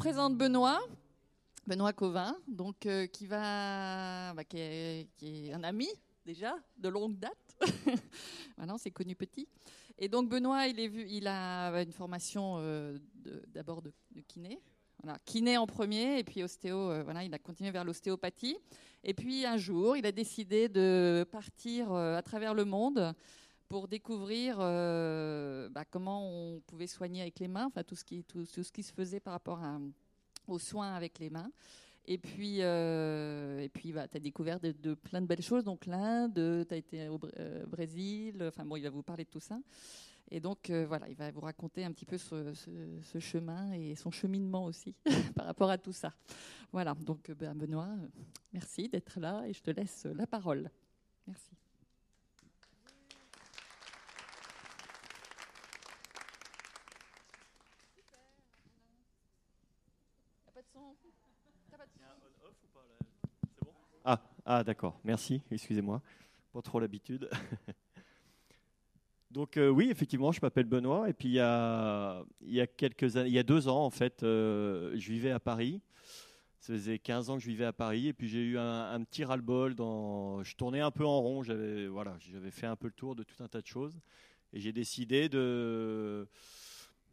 présente Benoît. Benoît Covin, donc euh, qui va, bah, qui, est, un ami déjà de longue date. Maintenant, c'est connu petit. Et donc Benoît, il, est vu, il a une formation euh, d'abord de, kiné. Voilà, kiné en premier, et puis ostéo. Euh, voilà, il a continué vers l'ostéopathie. Et puis un jour, il a décidé de partir à travers le monde pour découvrir euh, bah, comment on pouvait soigner avec les mains, tout ce qui, se faisait par rapport aux soins avec les mains. Et puis, euh, puis bah, tu as découvert de, plein de belles choses. Donc l'Inde, tu as été au euh, Brésil. Enfin bon, il va vous parler de tout ça. Et donc voilà, il va vous raconter un petit peu ce, chemin et son cheminement aussi par rapport à tout ça. Voilà, donc ben, Benoît, merci d'être là et je te laisse la parole. Merci. Ah, d'accord, merci, excusez-moi, pas trop l'habitude. Donc euh, oui, effectivement, je m'appelle Benoît et puis il y a, il y a quelques il y a deux ans en fait, euh, je vivais à Paris. Ça faisait 15 ans que je vivais à Paris et puis j'ai eu un, un petit ras-le-bol. Dans... Je tournais un peu en rond, j'avais voilà, j'avais fait un peu le tour de tout un tas de choses et j'ai décidé de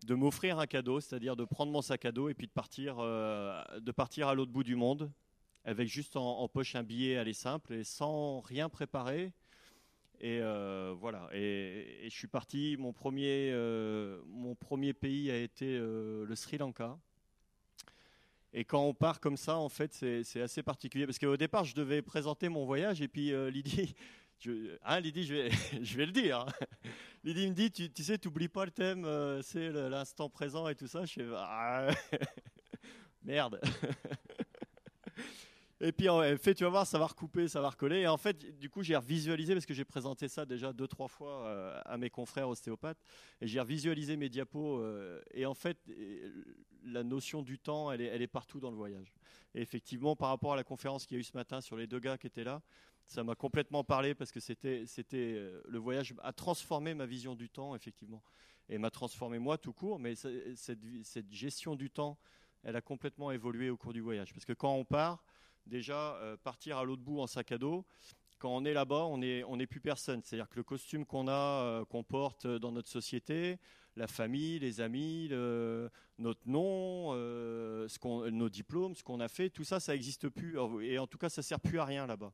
de m'offrir un cadeau, c'est-à-dire de prendre mon sac à dos et puis de partir, euh, de partir à l'autre bout du monde avec juste en, poche un billet aller simple et sans rien préparer. Et euh, voilà. Et, je suis parti. Mon premier, euh, mon premier pays a été euh, le Sri Lanka. Et quand on part comme ça, en fait, c'est assez particulier parce qu'au départ, je devais présenter mon voyage et puis Lydie, je, hein, Lydie, je vais, je vais le dire. Hein. Lydie me dit, tu, tu sais, t'oublies pas le thème, c'est l'instant présent et tout ça. Je fais, ah, merde. Et puis en fait, tu vas voir, ça va recouper, ça va recoller. Et en fait, du coup, j'ai revisualisé parce que j'ai présenté ça déjà deux, trois fois euh, à mes confrères ostéopathes. Et j'ai revisualisé mes diapos. Euh, et en fait, la notion du temps, elle est, elle partout dans le voyage. Et effectivement, par rapport à la conférence qu'il y a eu ce matin sur les deux gars qui étaient là, ça m'a complètement parlé parce que c'était, euh, le voyage a transformé ma vision du temps, effectivement, et m'a transformé moi tout court. Mais cette gestion du temps, elle a complètement évolué au cours du voyage. Parce que quand on part, déjà euh, partir à l'autre bout en sac à dos. Quand on est là-bas, on n'est plus personne. C'est-à-dire que le costume qu'on a, euh, qu'on porte dans notre société, la famille, les amis, notre nom, euh, nos diplômes, ce qu'on a fait, tout ça, ça n'existe plus. Et en tout cas, ça sert plus à rien là-bas.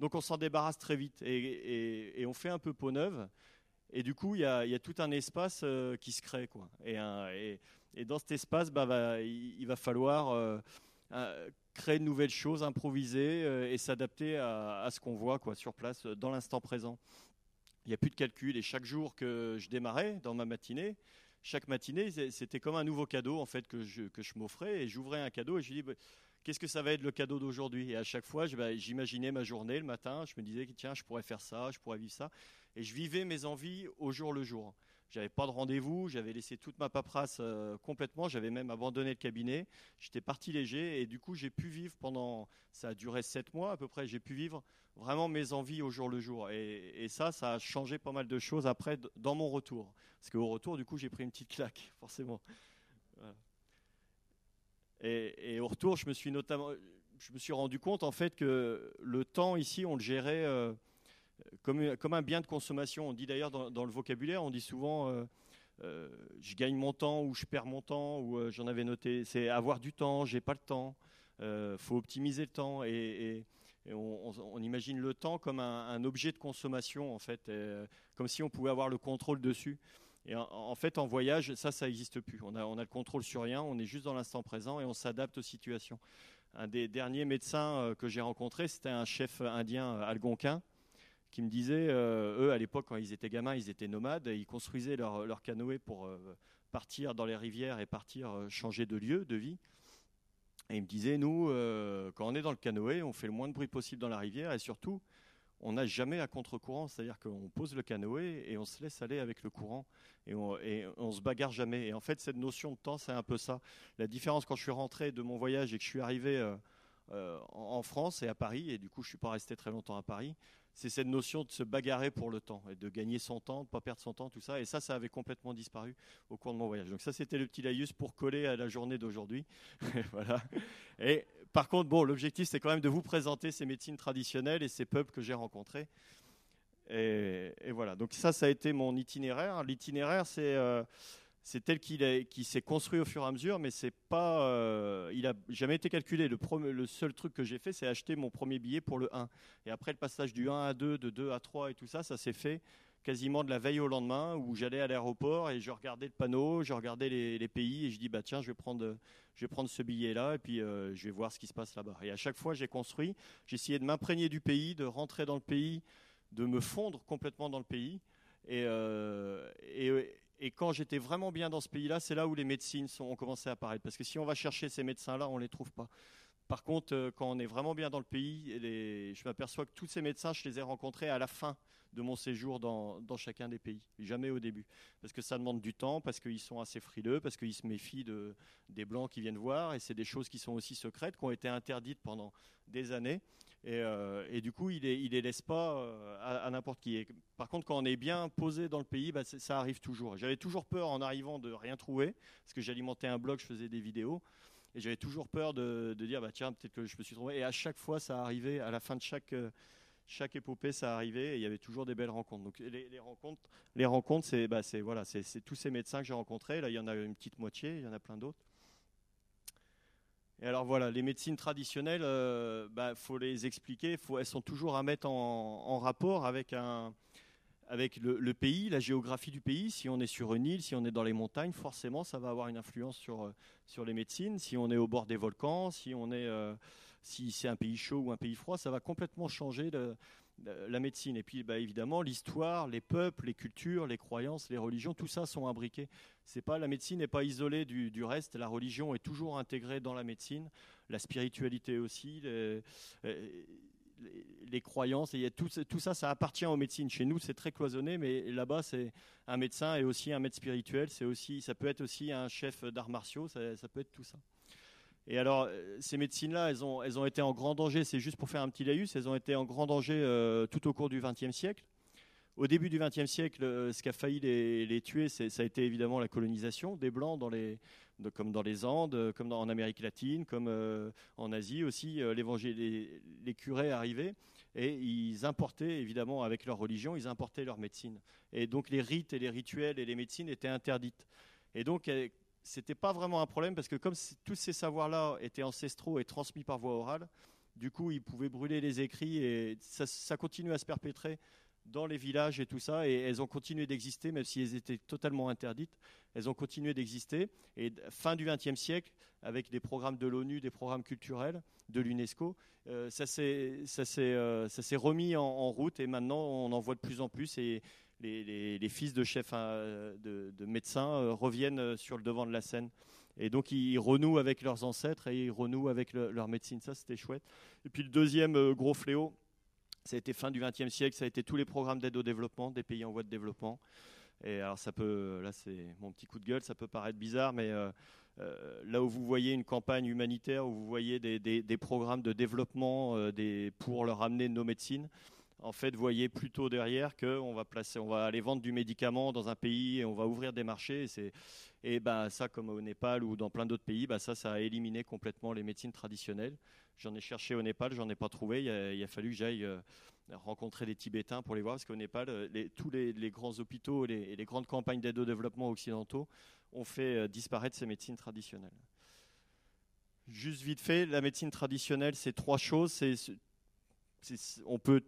Donc on s'en débarrasse très vite et, on fait un peu peau neuve. Et du coup, il y a, tout un espace euh, qui se crée. Quoi. Et, dans cet espace, bah, bah, il, va falloir euh, créer de nouvelles choses, improviser euh, et s'adapter à, ce qu'on voit quoi, sur place dans l'instant présent. Il n'y a plus de calcul et chaque jour que je démarrais dans ma matinée, chaque matinée, c'était comme un nouveau cadeau en fait que je, que je m'offrais et j'ouvrais un cadeau et je dis bah, qu'est-ce que ça va être le cadeau d'aujourd'hui? Et à chaque fois, j'imaginais ma journée le matin, je me disais tiens, je pourrais faire ça, je pourrais vivre ça et je vivais mes envies au jour le jour. J'avais pas de rendez-vous, j'avais laissé toute ma paperasse euh, complètement, j'avais même abandonné le cabinet. J'étais parti léger et du coup j'ai pu vivre pendant, ça a duré sept mois à peu près, j'ai pu vivre vraiment mes envies au jour le jour. Et, ça, ça a changé pas mal de choses après dans mon retour. Parce qu'au retour, du coup, j'ai pris une petite claque, forcément. Et, au retour, je me suis notamment, je me suis rendu compte en fait que le temps ici, on le gérait. Euh, comme, comme, un bien de consommation. On dit d'ailleurs dans, le vocabulaire, on dit souvent euh, euh, je gagne mon temps ou je perds mon temps ou euh, j'en avais noté. C'est avoir du temps, j'ai pas le temps. Euh, faut optimiser le temps et, on, imagine le temps comme un, objet de consommation en fait, comme si on pouvait avoir le contrôle dessus. Et en, en fait, en voyage, ça, ça n'existe plus. On a, on a le contrôle sur rien, on est juste dans l'instant présent et on s'adapte aux situations. Un des derniers médecins que j'ai rencontré, c'était un chef indien algonquin qui me disaient, euh, eux, à l'époque, quand ils étaient gamins, ils étaient nomades, et ils construisaient leur, leur canoë pour euh, partir dans les rivières et partir euh, changer de lieu, de vie. Et ils me disaient, nous, quand on est dans le canoë, on fait le moins de bruit possible dans la rivière, et surtout, on n'a jamais à contre-courant, c'est-à-dire qu'on pose le canoë et on se laisse aller avec le courant, et on, et se bagarre jamais. Et en fait, cette notion de temps, c'est un peu ça. La différence quand je suis rentré de mon voyage et que je suis arrivé en France et à Paris, et du coup je suis pas resté très longtemps à Paris, c'est cette notion de se bagarrer pour le temps et de gagner son temps, de ne pas perdre son temps, tout ça. Et ça, ça avait complètement disparu au cours de mon voyage. Donc ça, c'était le petit laïus pour coller à la journée d'aujourd'hui. voilà. Et par contre, bon, l'objectif, c'est quand même de vous présenter ces médecines traditionnelles et ces peuples que j'ai rencontrés. Et, voilà. Donc ça, ça a été mon itinéraire. L'itinéraire, c'est euh, c'est tel qu'il qui s'est construit au fur et à mesure, mais c'est pas, euh, il a jamais été calculé. Le, seul truc que j'ai fait, c'est acheter mon premier billet pour le 1. Et après le passage du 1 à 2, de 2 à 3 et tout ça, ça s'est fait quasiment de la veille au lendemain où j'allais à l'aéroport et je regardais le panneau, je regardais les, pays et je dis bah tiens je vais prendre je vais prendre ce billet là et puis euh, je vais voir ce qui se passe là-bas. Et à chaque fois j'ai construit, essayé de m'imprégner du pays, de rentrer dans le pays, de me fondre complètement dans le pays et, euh, et quand j'étais vraiment bien dans ce pays-là, c'est là où les médecines ont commencé à apparaître. Parce que si on va chercher ces médecins-là, on ne les trouve pas. Par contre, euh, quand on est vraiment bien dans le pays, je m'aperçois que tous ces médecins, je les ai rencontrés à la fin de mon séjour dans, chacun des pays, jamais au début. Parce que ça demande du temps, parce qu'ils sont assez frileux, parce qu'ils se méfient de, des blancs qui viennent voir, et c'est des choses qui sont aussi secrètes, qui ont été interdites pendant des années. Euh, et, du coup, il ne les laisse pas euh, à, n'importe qui. par contre, quand on est bien posé dans le pays, bah, ça arrive toujours. J'avais toujours peur en arrivant de rien trouver, parce que j'alimentais un blog, je faisais des vidéos. Et j'avais toujours peur de, dire, bah, tiens, peut-être que je me suis trompé. Et à chaque fois, ça arrivait, à la fin de chaque, euh, chaque épopée, ça arrivait, et il y avait toujours des belles rencontres. Donc les, rencontres, les rencontres c'est bah, voilà, tous ces médecins que j'ai rencontrés. Là, il y en a une petite moitié, il y en a plein d'autres. Et alors voilà, les médecines traditionnelles, il euh, bah, faut les expliquer. Elles sont toujours à mettre en, rapport avec, un, avec le, pays, la géographie du pays. Si on est sur une île, si on est dans les montagnes, forcément, ça va avoir une influence sur, euh, sur les médecines. Si on est au bord des volcans, si on euh, si c'est un pays chaud ou un pays froid, ça va complètement changer la médecine. Et puis, bah, évidemment, l'histoire, les peuples, les cultures, les croyances, les religions, tout ça sont imbriqués. C'est pas la médecine n'est pas isolée du, reste. La religion est toujours intégrée dans la médecine, la spiritualité aussi, les, croyances. Et tout, tout, ça, ça appartient aux médecines. Chez nous, c'est très cloisonné, mais là-bas, c'est un médecin et aussi un maître spirituel. C'est aussi, ça peut être aussi un chef d'arts martiaux. Ça, ça peut être tout ça. Et alors, euh, ces médecines-là, elles ont, elles ont été en grand danger, c'est juste pour faire un petit laïus, elles ont été en grand danger euh, tout au cours du XXe siècle. Au début du XXe siècle, euh, ce qui a failli les, tuer, ça a été évidemment la colonisation des Blancs, comme dans les Andes, comme en Amérique latine, comme en Asie aussi. les, les, curés arrivaient et ils importaient, évidemment, avec leur religion, ils importaient leur médecine. Et donc les rites et les rituels et les médecines étaient interdites. Et donc, c'était pas vraiment un problème parce que comme tous ces savoirs-là étaient ancestraux et transmis par voie orale, du coup, ils pouvaient brûler les écrits et ça, ça continue à se perpétrer dans les villages et tout ça, et elles ont continué d'exister, même si elles étaient totalement interdites, elles ont continué d'exister. Et fin du XXe siècle, avec des programmes de l'ONU, des programmes culturels de l'UNESCO, euh, euh, ça s'est remis en, route, et maintenant on en voit de plus en plus, et les, fils de chefs hein, de, médecins euh, reviennent sur le devant de la scène. Et donc ils renouent avec leurs ancêtres et ils renouent avec leur médecine. Ça, c'était chouette. Et puis le deuxième gros fléau, ça a été fin du XXe siècle, ça a été tous les programmes d'aide au développement des pays en voie de développement. Et alors ça peut, là c'est mon petit coup de gueule, ça peut paraître bizarre, mais là où vous voyez une campagne humanitaire, où vous voyez des, programmes de développement pour leur amener nos médecines, en fait, voyez plutôt derrière qu'on va placer, on va aller vendre du médicament dans un pays et on va ouvrir des marchés. Et, et ben, ça, comme au Népal ou dans plein d'autres pays, bah, ça, ça a éliminé complètement les médecines traditionnelles. J'en ai cherché au Népal, j'en ai pas trouvé. Il a, fallu que j'aille euh, rencontrer des Tibétains pour les voir, parce qu'au Népal, euh, tous les, grands hôpitaux et les, grandes campagnes d'aide au développement occidentaux ont fait euh, disparaître ces médecines traditionnelles. Juste vite fait, la médecine traditionnelle, c'est trois choses. On peut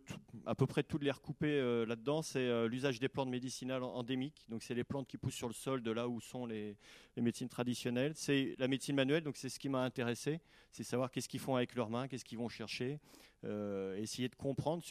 à peu près toutes les recouper euh, là-dedans. C'est euh, l'usage des plantes médicinales endémiques. Donc, c'est les plantes qui poussent sur le sol de là où sont les, médecines traditionnelles. C'est la médecine manuelle. Donc, c'est ce qui m'a intéressé. C'est savoir qu'est-ce qu'ils font avec leurs mains, qu'est-ce qu'ils vont chercher. Euh, essayer de comprendre,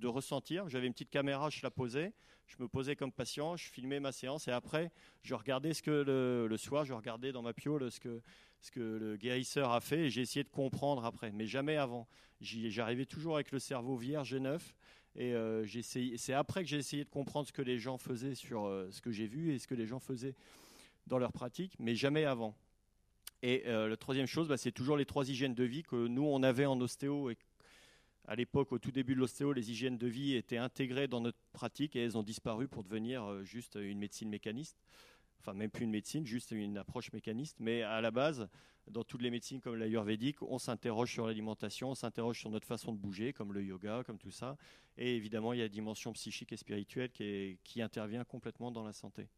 de ressentir. J'avais une petite caméra, je la posais. Je me posais comme patient, je filmais ma séance et après, je regardais ce que le, soir, je regardais dans ma piole ce que, ce que le guérisseur a fait et j'ai essayé de comprendre après, mais jamais avant. J'arrivais toujours avec le cerveau vierge et neuf. Et euh, c'est après que j'ai essayé de comprendre ce que les gens faisaient sur euh, ce que j'ai vu et ce que les gens faisaient dans leur pratique, mais jamais avant. Et la troisième chose, bah, c'est toujours les trois hygiènes de vie que nous, on avait en ostéo et à l'époque, au tout début de l'ostéo, les hygiènes de vie étaient intégrées dans notre pratique et elles ont disparu pour devenir juste une médecine mécaniste enfin même plus une médecine, juste une approche mécaniste. Mais à la base, dans toutes les médecines comme l'ayurvédique, on s'interroge sur l'alimentation, on s'interroge sur notre façon de bouger, comme le yoga, comme tout ça. Et évidemment, il y a la dimension psychique et spirituelle qui intervient complètement dans la santé.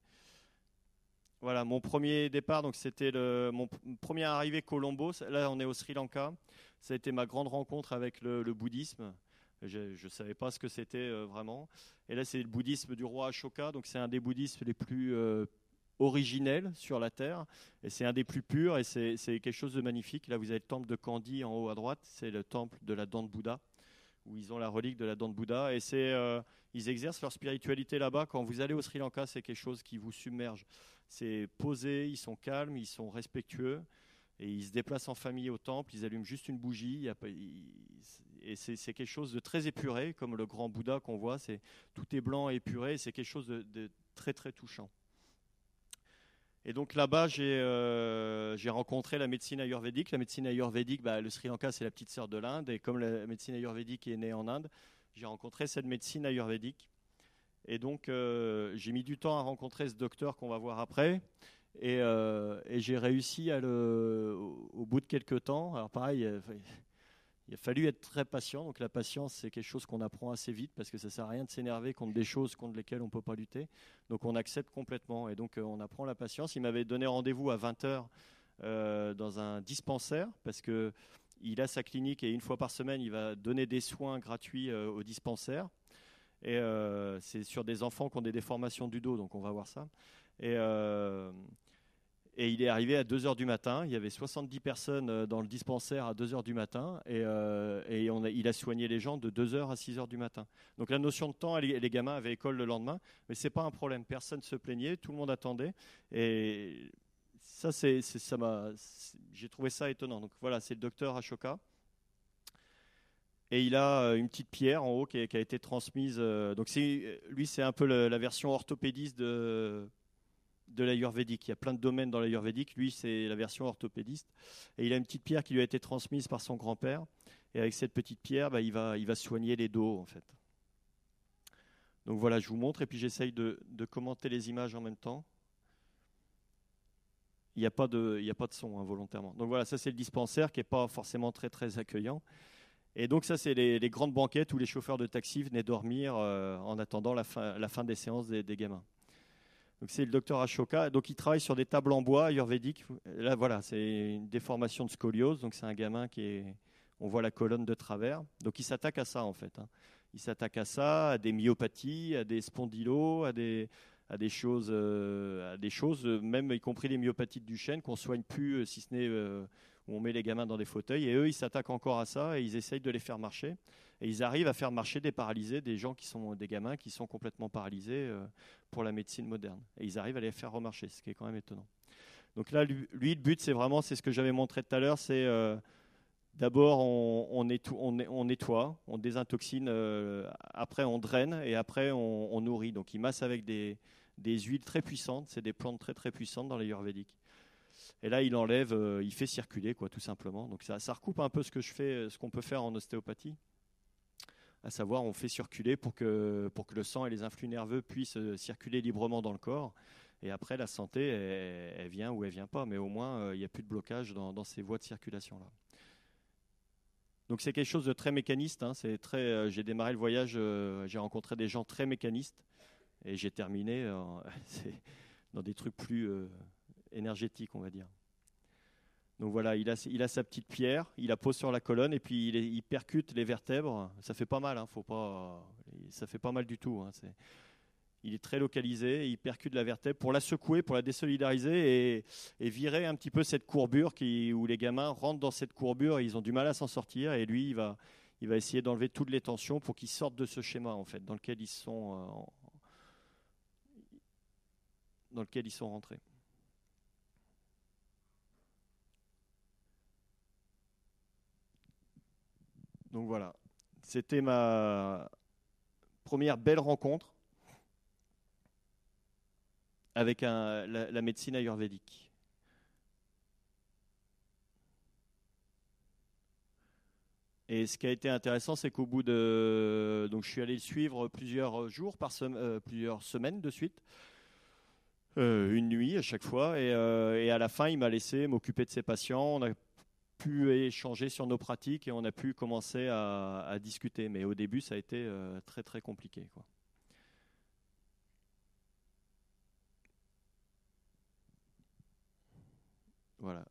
Voilà, mon premier départ, donc c'était mon premier arrivé Colombo. Là, on est au Sri Lanka. Ça a été ma grande rencontre avec le, bouddhisme. Je ne savais pas ce que c'était euh, vraiment. Et là, c'est le bouddhisme du roi Ashoka. Donc, c'est un des bouddhismes les plus euh, originel sur la terre. Et c'est un des plus purs et c'est quelque chose de magnifique. Là, vous avez le temple de Kandy en haut à droite. C'est le temple de la dent de Bouddha, où ils ont la relique de la dent de Bouddha. Et euh, ils exercent leur spiritualité là-bas. Quand vous allez au Sri Lanka, c'est quelque chose qui vous submerge. C'est posé, ils sont calmes, ils sont respectueux. Et ils se déplacent en famille au temple, ils allument juste une bougie. Et c'est quelque chose de très épuré, comme le grand Bouddha qu'on voit. Tout est blanc et épuré. C'est quelque chose de très, très touchant. Et donc là-bas, euh, j'ai rencontré la médecine ayurvédique. La médecine ayurvédique, bah, le Sri Lanka, c'est la petite sœur de l'Inde. Et comme la médecine ayurvédique est née en Inde, j'ai rencontré cette médecine ayurvédique. Et donc, euh, j'ai mis du temps à rencontrer ce docteur qu'on va voir après. Et, euh, j'ai réussi à au, bout de quelques temps. Alors pareil, il a fallu être très patient. Donc la patience, c'est quelque chose qu'on apprend assez vite parce que ça sert à rien de s'énerver contre des choses contre lesquelles on ne peut pas lutter. Donc on accepte complètement et donc euh, on apprend la patience. Il m'avait donné rendez-vous à 20h euh, dans un dispensaire parce que il a sa clinique et une fois par semaine, il va donner des soins gratuits au dispensaire. Et c'est sur des enfants qui ont des déformations du dos, donc on va voir ça. Et et il est arrivé à 2h du matin. Il y avait 70 personnes euh, dans le dispensaire à 2h du matin. Et, euh, il a soigné les gens de 2h à 6h du matin. Donc la notion de temps, les, gamins avaient école le lendemain. Mais ce n'est pas un problème. Personne ne se plaignait. Tout le monde attendait. Et ça, j'ai trouvé ça étonnant. Donc voilà, c'est le docteur Ashoka. Et il a euh, une petite pierre en haut qui a, été transmise. Donc c'est, lui, c'est un peu la version orthopédiste de de l'ayurvédique. Il y a plein de domaines dans l'ayurvédique. Lui, c'est la version orthopédiste. Et il a une petite pierre qui lui a été transmise par son grand-père. Et avec cette petite pierre, bah, il, va, il va soigner les dos, en fait. Donc voilà, je vous montre et puis j'essaye de, commenter les images en même temps. Il n'y a, pas de, a pas de son hein, volontairement. Donc voilà, ça c'est le dispensaire qui n'est pas forcément très très accueillant. Et donc ça c'est les, grandes banquettes où les chauffeurs de taxi venaient dormir euh, en attendant la fin, des séances des gamins. Donc c'est le docteur Ashoka. Donc il travaille sur des tables en bois ayurvédiques. Là voilà, c'est une déformation de scoliose. Donc c'est un gamin qui est, on voit la colonne de travers. Donc il s'attaque à ça en fait. Hein. Il s'attaque à ça, à des myopathies, à des spondylos, à des, choses, euh, à des choses, même y compris les myopathies du chêne qu'on soigne plus, euh, si ce n'est où on met les gamins dans des fauteuils. Et eux, ils s'attaquent encore à ça et ils essayent de les faire marcher. Et ils arrivent à faire marcher des paralysés, des gens qui sont des gamins qui sont complètement paralysés euh, pour la médecine moderne. Et ils arrivent à les faire remarcher, ce qui est quand même étonnant. Donc là, lui, le but, c'est vraiment, c'est ce que j'avais montré tout à l'heure, c'est euh, d'abord on, nettoie, on désintoxine, euh, après on draine et après on, nourrit. Donc il masse avec des, des huiles très puissantes, c'est des plantes très très puissantes dans l'ayurvédique. Et là, il enlève, il fait circuler, quoi, tout simplement. Donc ça, recoupe un peu ce que je fais, ce qu'on peut faire en ostéopathie à savoir on fait circuler pour que, pour que le sang et les influx nerveux puissent euh, circuler librement dans le corps. Et après, la santé, elle, vient ou elle vient pas, mais au moins, euh, il n'y a plus de blocage dans, ces voies de circulation-là. Donc c'est quelque chose de très mécaniste. Hein. c'est très. Euh, j'ai démarré le voyage, j'ai rencontré des gens très mécanistes, et j'ai terminé dans des trucs plus énergétiques, on va dire. Donc voilà, il a, il a sa petite pierre, il la pose sur la colonne et puis il, percute les vertèbres. Ça fait pas mal, hein, faut pas, ça fait pas mal du tout. Hein, il est très localisé, il percute la vertèbre pour la secouer, pour la désolidariser et, virer un petit peu cette courbure qui, où les gamins rentrent dans cette courbure et ils ont du mal à s'en sortir. Et lui, il va, il va essayer d'enlever toutes les tensions pour qu'ils sortent de ce schéma en fait, dans lequel ils sont, euh, dans lequel ils sont rentrés. Donc voilà, c'était ma première belle rencontre avec la, médecine ayurvédique. Et ce qui a été intéressant, c'est qu'au bout de. Donc, je suis allé le suivre plusieurs jours, euh, plusieurs semaines de suite, euh, une nuit à chaque fois. Euh, et, à la fin, il m'a laissé m'occuper de ses patients pu échanger sur nos pratiques et on a pu commencer à, discuter. Mais au début, ça a été euh, très très compliqué. Voilà.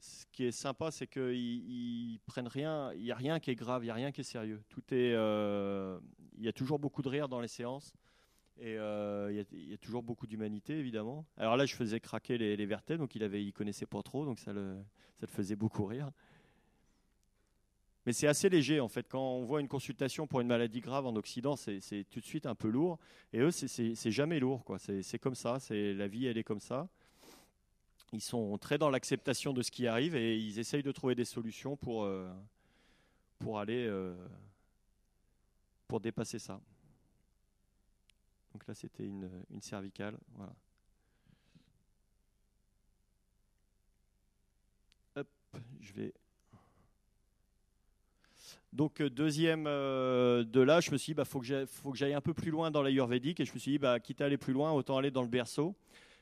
Ce qui est sympa, c'est qu'ils prennent rien. Il n'y a rien qui est grave, il n'y a rien qui est sérieux. Tout est. Euh, il y a toujours beaucoup de rire dans les séances. Et euh, il y, a toujours beaucoup d'humanité, évidemment. Alors là, je faisais craquer les, les donc il il connaissait pas trop, donc ça le, faisait beaucoup rire. Mais c'est assez léger, en fait. Quand on voit une consultation pour une maladie grave en Occident, c'est tout de suite un peu lourd. Et eux, c'est jamais lourd, quoi. C'est comme ça. La vie, elle est comme ça. Ils sont très dans l'acceptation de ce qui arrive et ils essayent de trouver des solutions pour, euh, pour aller euh, pour dépasser ça. Donc là, c'était une, cervicale. Voilà. Hop, je vais. Donc euh, deuxième euh, de là, je me suis dit, bah, faut que j'aille un peu plus loin dans l'ayurvédique, et je me suis dit, bah, quitte à aller plus loin, autant aller dans le berceau.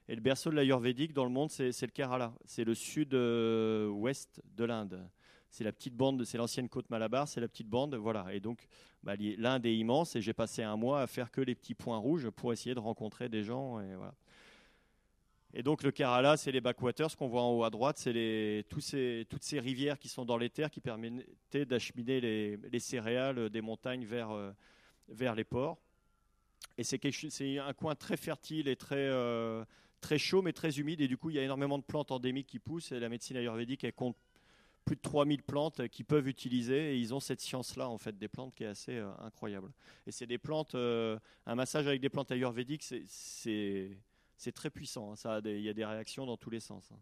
Et le berceau de l'ayurvédique dans le monde, c'est le Kerala, c'est le sud-ouest de l'Inde c'est la petite bande, c'est l'ancienne côte Malabar, c'est la petite bande, voilà. Et donc, bah, l'Inde est immense et j'ai passé un mois à faire que les petits points rouges pour essayer de rencontrer des gens. Et, donc, le Kerala, c'est les backwaters qu'on voit en haut à droite, c'est tous ces, toutes ces rivières qui sont dans les terres qui permettaient d'acheminer les, céréales des montagnes vers, euh, vers les ports. Et c'est un coin très fertile et très, euh, très chaud, mais très humide. Et du coup, il y a énormément de plantes endémiques qui poussent. La médecine ayurvédique, elle compte plus de 3000 plantes qu'ils peuvent utiliser et ils ont cette science-là en fait des plantes qui est assez euh, incroyable. Et c'est des plantes, euh, un massage avec des plantes ayurvédiques, c'est très puissant. Hein. Il y a des réactions dans tous les sens. Hein.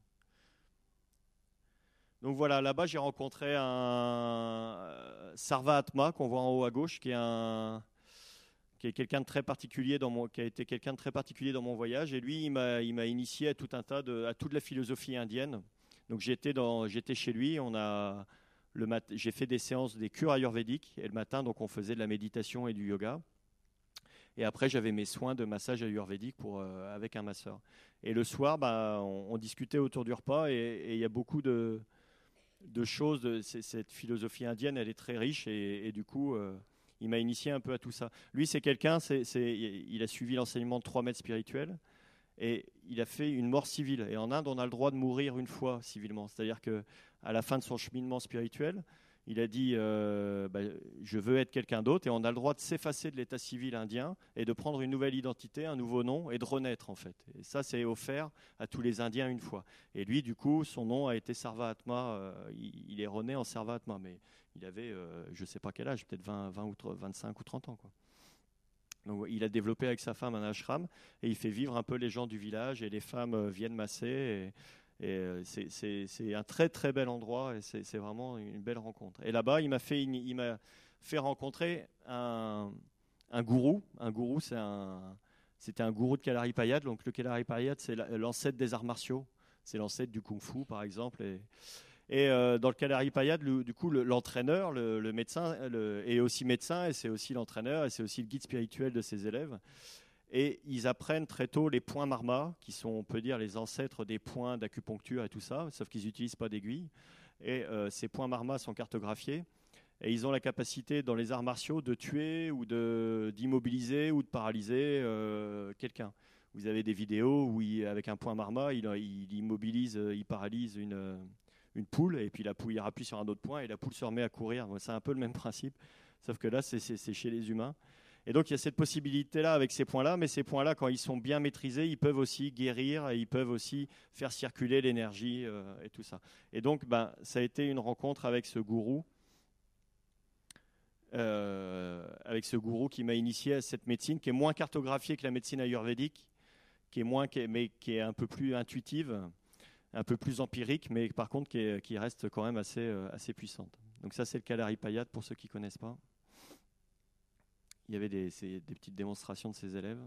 Donc voilà, là-bas j'ai rencontré un euh, Sarva Atma qu'on voit en haut à gauche, qui est un qui est quelqu'un de très particulier dans mon, qui a été quelqu'un de très particulier dans mon voyage. Et lui, il m'a, il m'a initié à tout un tas de, à toute la philosophie indienne. Donc j'étais chez lui. On a le mat, j'ai fait des séances des cures ayurvédiques et le matin donc on faisait de la méditation et du yoga. Et après j'avais mes soins de massage ayurvédique pour euh, avec un masseur. Et le soir, bah, on, discutait autour du repas et il y a beaucoup de choses. De, cette philosophie indienne, elle est très riche et, du coup. Euh, il m'a initié un peu à tout ça. Lui, c'est quelqu'un, il a suivi l'enseignement de trois maîtres spirituels et il a fait une mort civile. Et en Inde, on a le droit de mourir une fois civilement. C'est-à-dire que à la fin de son cheminement spirituel, il a dit euh, bah, je veux être quelqu'un d'autre et on a le droit de s'effacer de l'état civil indien et de prendre une nouvelle identité, un nouveau nom et de renaître en fait. Et ça c'est offert à tous les Indiens une fois. Et lui du coup son nom a été Sarva Atma, euh, il, est rené en Sarva Atma, mais il avait euh, je sais pas quel âge, peut-être 20, 20 ou 25 ou 30 ans il a développé avec sa femme un ashram et il fait vivre un peu les gens du village et les femmes euh, viennent masser. Et, euh, c'est un très très bel endroit et c'est vraiment une belle rencontre. Et là-bas, il m'a fait, fait rencontrer un, un gourou. Un gourou, c'est un, c'était un gourou de Kalari Payad. Donc le Kalari Payad, c'est l'ancêtre des arts martiaux. C'est l'ancêtre du kung-fu, par exemple. Et, et euh, dans le Kalari Payad, du coup, l'entraîneur, le, médecin, est aussi médecin et c'est aussi l'entraîneur et c'est aussi le guide spirituel de ses élèves. Et ils apprennent très tôt les points marma, qui sont, on peut dire, les ancêtres des points d'acupuncture et tout ça, sauf qu'ils n'utilisent pas d'aiguille. Et euh, ces points marma sont cartographiés. Et ils ont la capacité, dans les arts martiaux, de tuer ou d'immobiliser ou de paralyser euh, quelqu'un. Vous avez des vidéos où, avec un point marma, il, il immobilise, il paralyse une une poule, et puis la poule, il appuie sur un autre point, et la poule se remet à courir. C'est un peu le même principe, sauf que là, c'est chez les humains. Et donc, il y a cette possibilité-là avec ces points-là, mais ces points-là, quand ils sont bien maîtrisés, ils peuvent aussi guérir et ils peuvent aussi faire circuler l'énergie euh, et tout ça. Et donc, ben, ça a été une rencontre avec ce gourou, euh, avec ce gourou qui m'a initié à cette médecine qui est moins cartographiée que la médecine ayurvédique, qui est moins, mais qui est un peu plus intuitive un peu plus empirique, mais par contre qui, reste quand même assez, euh, assez puissante. Donc ça, c'est le Calari Payat, pour ceux qui ne connaissent pas. Il y avait des, petites démonstrations de ses élèves.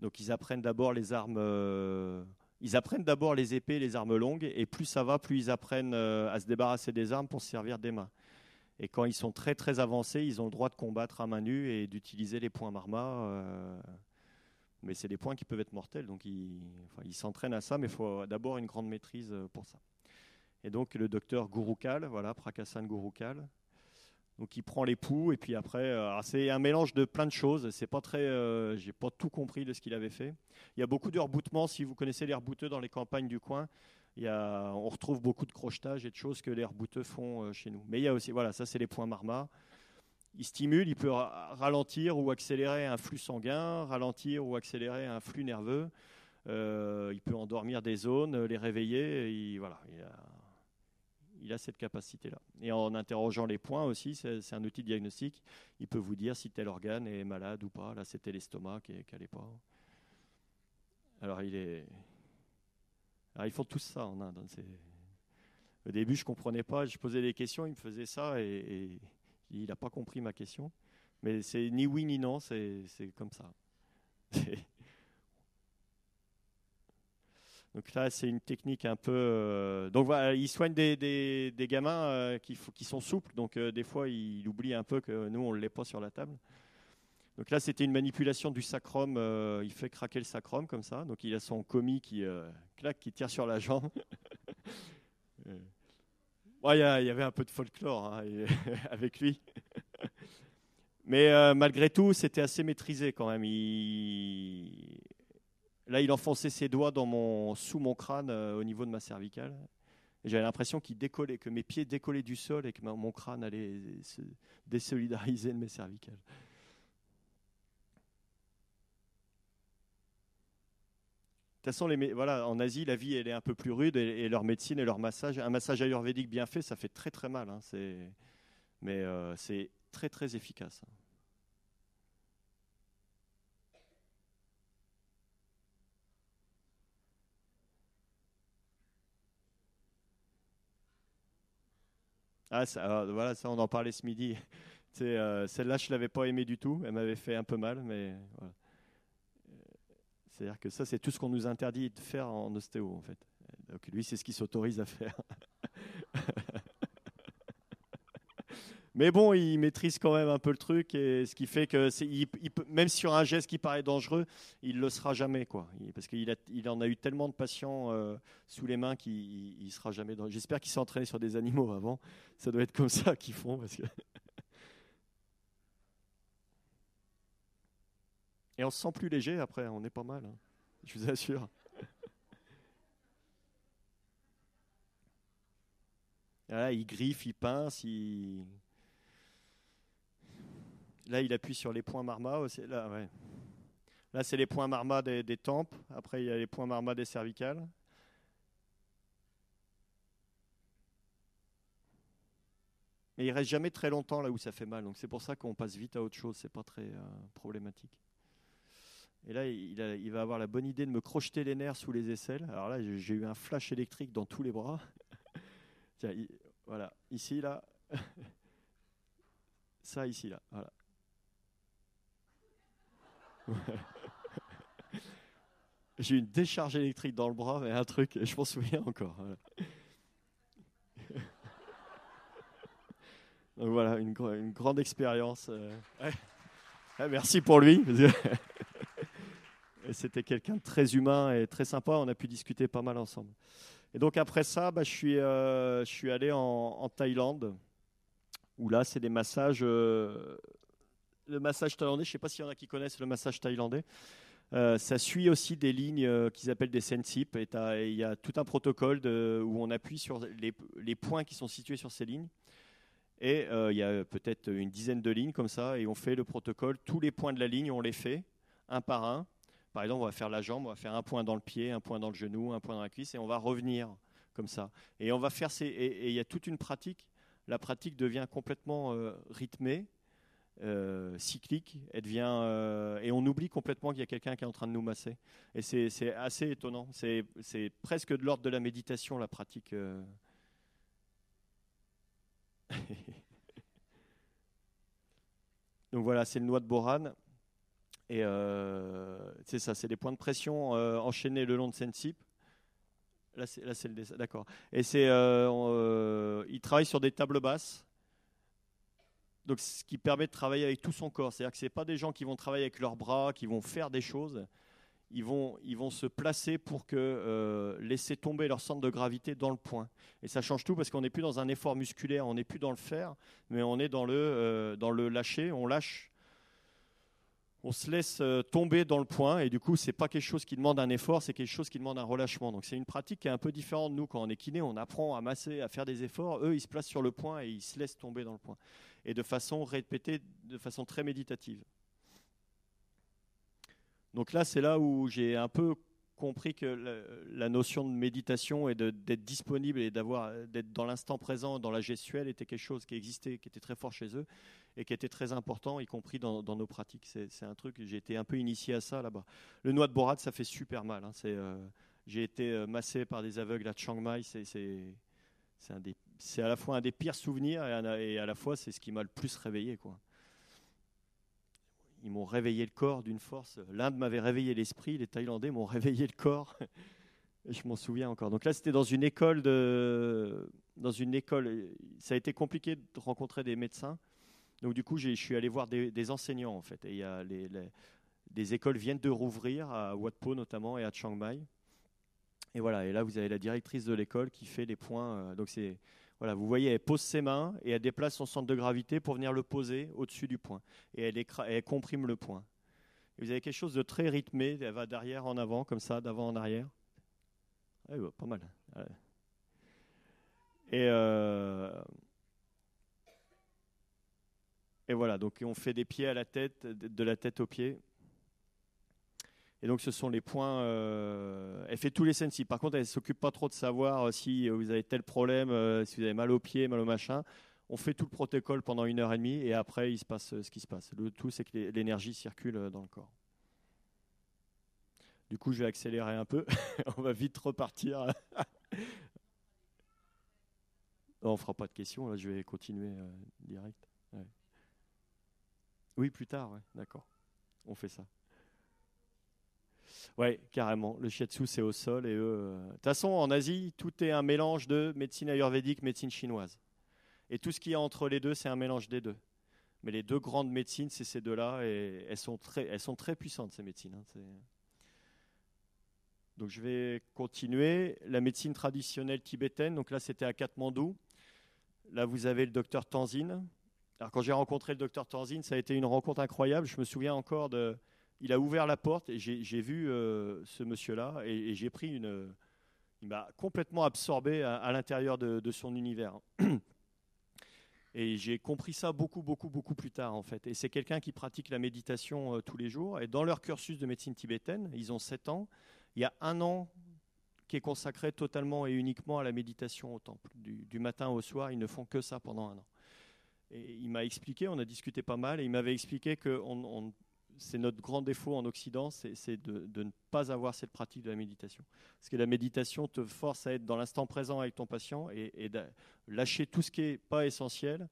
Donc ils apprennent d'abord les armes. Euh, ils apprennent d'abord les épées, les armes longues, et plus ça va, plus ils apprennent euh, à se débarrasser des armes pour se servir des mains. Et quand ils sont très très avancés, ils ont le droit de combattre à main nue et d'utiliser les points marma. euh, mais c'est des points qui peuvent être mortels, donc ils s'entraînent à ça, mais il faut d'abord une grande maîtrise euh, pour ça. Et donc le docteur Gurukal, voilà, Prakassan Gurukal, donc il prend les poux et puis après, euh, c'est un mélange de plein de choses. C'est pas très, j'ai pas tout compris de ce qu'il avait fait. Il y a beaucoup de rebootements. Si vous connaissez les rebooteux dans les campagnes du coin, on retrouve beaucoup de crochetage et de choses que les rebooteux font euh, chez nous. Mais il y a aussi, voilà, ça c'est les points marma. Il stimule, il peut ra- ralentir ou accélérer un flux sanguin, ralentir ou accélérer un flux nerveux. Euh, il peut endormir des zones, les réveiller. Il, voilà, il a, il a cette capacité-là. Et en interrogeant les points aussi, c'est un outil de diagnostic. Il peut vous dire si tel organe est malade ou pas. Là, c'était l'estomac qui n'allait pas. Alors, il est. Ils font tout ça en Inde. hein, Au début, je comprenais pas. Je posais des questions, il me faisait ça et, il n'a pas compris ma question. Mais c'est ni oui ni non, c'est comme ça. Donc là, c'est une technique un peu. euh, Donc voilà, il soigne des, des- des gamins euh, qui, qui sont souples. Donc euh, des fois, il oublie un peu que nous, on ne l'est pas sur la table. Donc là, c'était une manipulation du sacrum. euh, il fait craquer le sacrum comme ça. Donc il a son commis qui euh, claque, qui tire sur la jambe. Euh, Il y, avait un peu de folklore hein, avec lui. Mais malgré tout, c'était assez maîtrisé quand même. Là, il enfonçait ses doigts dans mon, sous mon crâne au niveau de ma cervicale. J'avais l'impression qu'il décollait, que mes pieds décollaient du sol et que mon crâne allait se désolidariser de mes cervicales. Toute façon, les voilà, en Asie, la vie elle est un peu plus rude et, leur médecine et leur massage, un massage ayurvédique bien fait, ça fait très très mal. hein, mais euh, c'est très très efficace. Ah, ça, alors, voilà, ça, on en parlait ce midi. Euh, Celle-là, je ne l'avais pas aimée du tout. Elle m'avait fait un peu mal, mais voilà. C'est-à-dire que ça, c'est tout ce qu'on nous interdit de faire en ostéo, en fait. Donc lui, c'est ce qu'il s'autorise à faire. mais bon, il maîtrise quand même un peu le truc, et ce qui fait que même sur un geste qui paraît dangereux, il le sera jamais, quoi. Parce qu'il en a eu tellement de patients euh, sous les mains qu'il ne sera jamais. J'espère qu'il s'est entraîné sur des animaux avant. Ça doit être comme ça qu'ils font, parce que. Et on se sent plus léger après, on est pas mal, hein. je vous assure. Là, il griffe, il pince, il... Là, il appuie sur les points marma aussi. Là, c'est les points marma des, des tempes. Après, il y a les points marma des cervicales. Mais il reste jamais très longtemps là où ça fait mal. Donc c'est pour ça qu'on passe vite à autre chose. C'est pas très euh, problématique. Et là, il, a- il va avoir la bonne idée de me crocheter les nerfs sous les aisselles. Alors là, j'ai eu un flash électrique dans tous les bras. Tiens, il- voilà, ici, là. Ça, ici, là. Voilà. J'ai eu une décharge électrique dans le bras, mais un truc, je m'en souviens encore. voilà. Donc voilà, une, gr- une grande expérience. euh. Ouais. Ouais, merci pour lui. C'était quelqu'un de très humain et très sympa. On a pu discuter pas mal ensemble. Et donc après ça, bah, je, suis, euh, je suis allé en, Thaïlande, où là, c'est des massages. euh, le massage thaïlandais, je ne sais pas s'il y en a qui connaissent le massage thaïlandais. Euh, ça suit aussi des lignes qu'ils appellent des sensip. Il y a tout un protocole où on appuie sur les, les points qui sont situés sur ces lignes. Et il y a peut-être une dizaine de lignes comme ça, et on fait le protocole. Tous les points de la ligne, on les fait un par un. Par exemple, on va faire la jambe, on va faire un point dans le pied, un point dans le genou, un point dans la cuisse, et on va revenir comme ça. Et on va faire ces, et, il y a toute une pratique. La pratique devient complètement euh, rythmée, euh, cyclique. Elle devient, euh, et on oublie complètement qu'il y a quelqu'un qui est en train de nous masser. Et c'est assez étonnant. C'est presque de l'ordre de la méditation, la pratique. Donc voilà, c'est le noix de borane. Et euh, c'est ça, c'est des points de pression euh, enchaînés le long de Sensip. Là, c'est, le dessin, d'accord. Et c'est, euh, il travaille sur des tables basses. Donc, ce qui permet de travailler avec tout son corps. C'est-à-dire que c'est pas des gens qui vont travailler avec leurs bras, qui vont faire des choses. Ils vont, ils vont se placer pour que laisser tomber leur centre de gravité dans le point. Et ça change tout parce qu'on n'est plus dans un effort musculaire, on n'est plus dans le faire, mais on est dans le, dans le lâcher. On lâche, on se laisse euh, tomber dans le point. Et du coup, c'est pas quelque chose qui demande un effort, c'est quelque chose qui demande un relâchement. Donc c'est une pratique qui est un peu différente de nous quand on est kiné. On apprend à masser, à faire des efforts. Eux, ils se placent sur le point et ils se laissent tomber dans le point. Et de façon répétée, de façon très méditative. Donc là, c'est là où j'ai un peu compris que la, notion de méditation et d'être disponible et d'avoir d'être dans l'instant présent, dans la gestuelle, était quelque chose qui existait, qui était très fort chez eux et qui était très important, y compris dans, nos pratiques. C'est un truc, j'ai été un peu initié à ça là-bas. Le noix de borade, ça fait super mal. hein. Euh, j'ai été euh, massé par des aveugles à Chiang Mai. C'est, à la fois un des pires souvenirs et, et à la fois c'est ce qui m'a le plus réveillé, quoi ils m'ont réveillé le corps d'une force. L'Inde m'avait réveillé l'esprit, les Thaïlandais m'ont réveillé le corps. Je m'en souviens encore. Donc là, c'était dans une école dans une école. Ça a été compliqué de rencontrer des médecins. Donc du coup, je suis allé voir des, enseignants en fait. Et il y a des écoles viennent de rouvrir à Wat Po notamment et à Chiang Mai. Et voilà. Et là, vous avez la directrice de l'école qui fait les points. euh, donc c'est voilà, vous voyez, elle pose ses mains et elle déplace son centre de gravité pour venir le poser au-dessus du point. Et elle, elle comprime le point. Vous avez quelque chose de très rythmé, elle va d'arrière en avant, comme ça, d'avant en arrière. Ouais, bah, pas mal. Ouais. Et, euh, et voilà, donc on fait des pieds à la tête, de la tête aux pieds. Et donc ce sont les points. euh, elle fait tous les sensi. Par contre, elle ne s'occupe pas trop de savoir euh, si vous avez tel problème, euh, si vous avez mal aux pieds, mal au machin. On fait tout le protocole pendant une heure et demie et après il se passe euh, ce qui se passe. Le tout, c'est que l'é- l'énergie circule euh, dans le corps. Du coup, je vais accélérer un peu. on va vite repartir. On fera pas de questions. Là, je vais continuer euh, direct. Oui, plus tard. D'accord. On fait ça. Ouais, carrément. Le shiatsu, c'est au sol. Et eux, euh, de toute façon, en Asie, tout est un mélange de médecine ayurvédique, médecine chinoise. Et tout ce qu'il y a entre les deux, c'est un mélange des deux. Mais les deux grandes médecines, c'est ces deux-là. Et elles sont très, elles sont très puissantes, ces médecines. hein, Donc, je vais continuer. La médecine traditionnelle tibétaine. Donc là, c'était à Katmandou. Là, vous avez le docteur Tanzin. Alors, quand j'ai rencontré le docteur Tanzin, ça a été une rencontre incroyable. Je me souviens encore de il a ouvert la porte et j'ai vu euh, ce monsieur-là et, j'ai pris une. Il m'a complètement absorbé à, l'intérieur de, son univers. Et j'ai compris ça beaucoup, beaucoup, beaucoup plus tard en fait. Et c'est quelqu'un qui pratique la méditation euh, tous les jours. Et dans leur cursus de médecine tibétaine, ils ont 7 ans. Il y a un an qui est consacré totalement et uniquement à la méditation au temple. Du, matin au soir, ils ne font que ça pendant un an. Et il m'a expliqué, on a discuté pas mal, et il m'avait expliqué que on- on- c'est notre grand défaut en Occident, c'est de, ne pas avoir cette pratique de la méditation. Parce que la méditation te force à être dans l'instant présent avec ton patient et, de lâcher tout ce qui n'est pas essentiel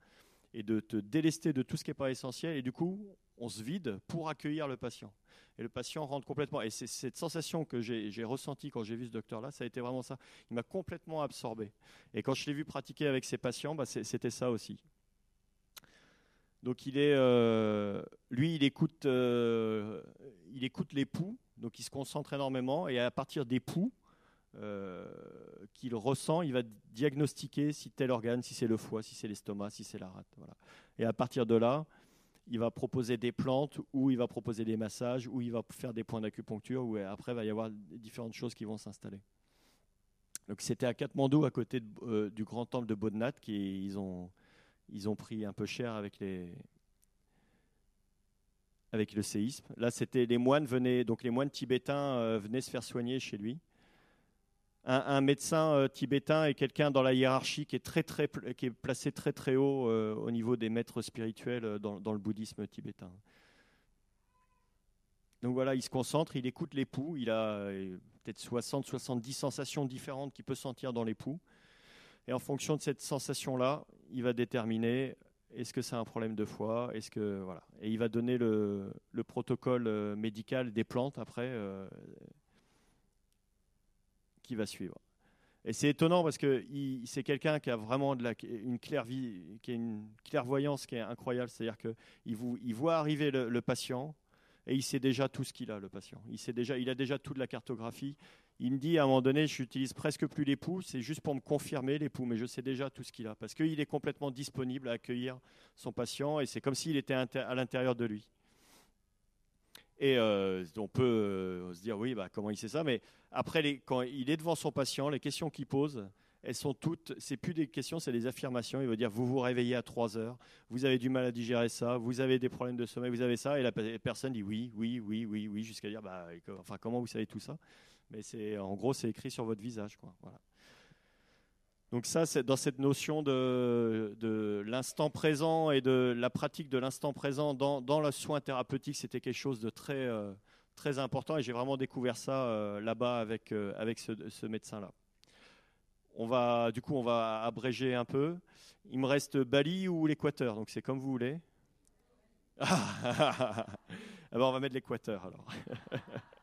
et de te délester de tout ce qui n'est pas essentiel. Et du coup, on se vide pour accueillir le patient. Et le patient rentre complètement. Et c'est cette sensation que j'ai ressentie quand j'ai vu ce docteur-là, ça a été vraiment ça. Il m'a complètement absorbé. Et quand je l'ai vu pratiquer avec ses patients, bah, c'était ça aussi. Donc il est, euh, lui, il écoute, euh, il écoute les poux, donc il se concentre énormément, et à partir des poux euh, qu'il ressent, il va diagnostiquer si tel organe, si c'est le foie, si c'est l'estomac, si c'est la rate. Et à partir de là, il va proposer des plantes, ou il va proposer des massages, ou il va faire des points d'acupuncture, ou après il va y avoir différentes choses qui vont s'installer. Donc c'était à Katmandou, à côté du grand temple de Bodhnath, qui ils ont ils ont pris un peu cher avec le séisme. Là, c'était les moines venaient donc les moines tibétains euh, venaient se faire soigner chez lui. Un, médecin euh, tibétain est quelqu'un dans la hiérarchie qui est très très qui est placé très très haut euh, au niveau des maîtres spirituels dans, dans le bouddhisme tibétain. Donc voilà, il se concentre, il écoute les il a peut-être 60 70 sensations différentes qu'il peut sentir dans les poux. Et en fonction de cette sensation-là, il va déterminer Est-ce que c'est un problème de foie Est-ce que voilà Et il va donner le, le protocole euh, médical des plantes après euh, qui va suivre. Et c'est étonnant parce que c'est quelqu'un qui a vraiment une, claire qui a une clairvoyance qui est incroyable. C'est-à-dire qu'il il voit arriver le, le, patient et il sait déjà tout ce qu'il a, le patient. Il, sait déjà, il a déjà toute la cartographie. Il me dit à un moment donné, je n'utilise presque plus l'époux, c'est juste pour me confirmer l'époux, mais je sais déjà tout ce qu'il a. Parce qu'il est complètement disponible à accueillir son patient et c'est comme s'il était à l'intérieur de lui. Et euh, on peut euh, se dire, oui, bah, comment il sait ça Mais après, les, quand il est devant son patient, les questions qu'il pose, elles sont toutes, c'est plus des questions, c'est des affirmations. Il veut dire, vous vous réveillez à 3 heures, vous avez du mal à digérer ça, vous avez des problèmes de sommeil, vous avez ça, et la personne dit oui, oui, oui, oui, oui, jusqu'à dire, bah, enfin, comment vous savez tout ça? Mais c'est, en gros, c'est écrit sur votre visage, quoi. Voilà. Donc ça, c'est dans cette notion de, l'instant présent et de la pratique de l'instant présent dans, dans, le soin thérapeutique, c'était quelque chose de très, euh, très important et j'ai vraiment découvert ça euh, là-bas avec, euh, avec ce, médecin-là. On va, du coup, on va abréger un peu. Il me reste Bali ou l'Équateur, donc c'est comme vous voulez. Ah, on va mettre l'Équateur alors.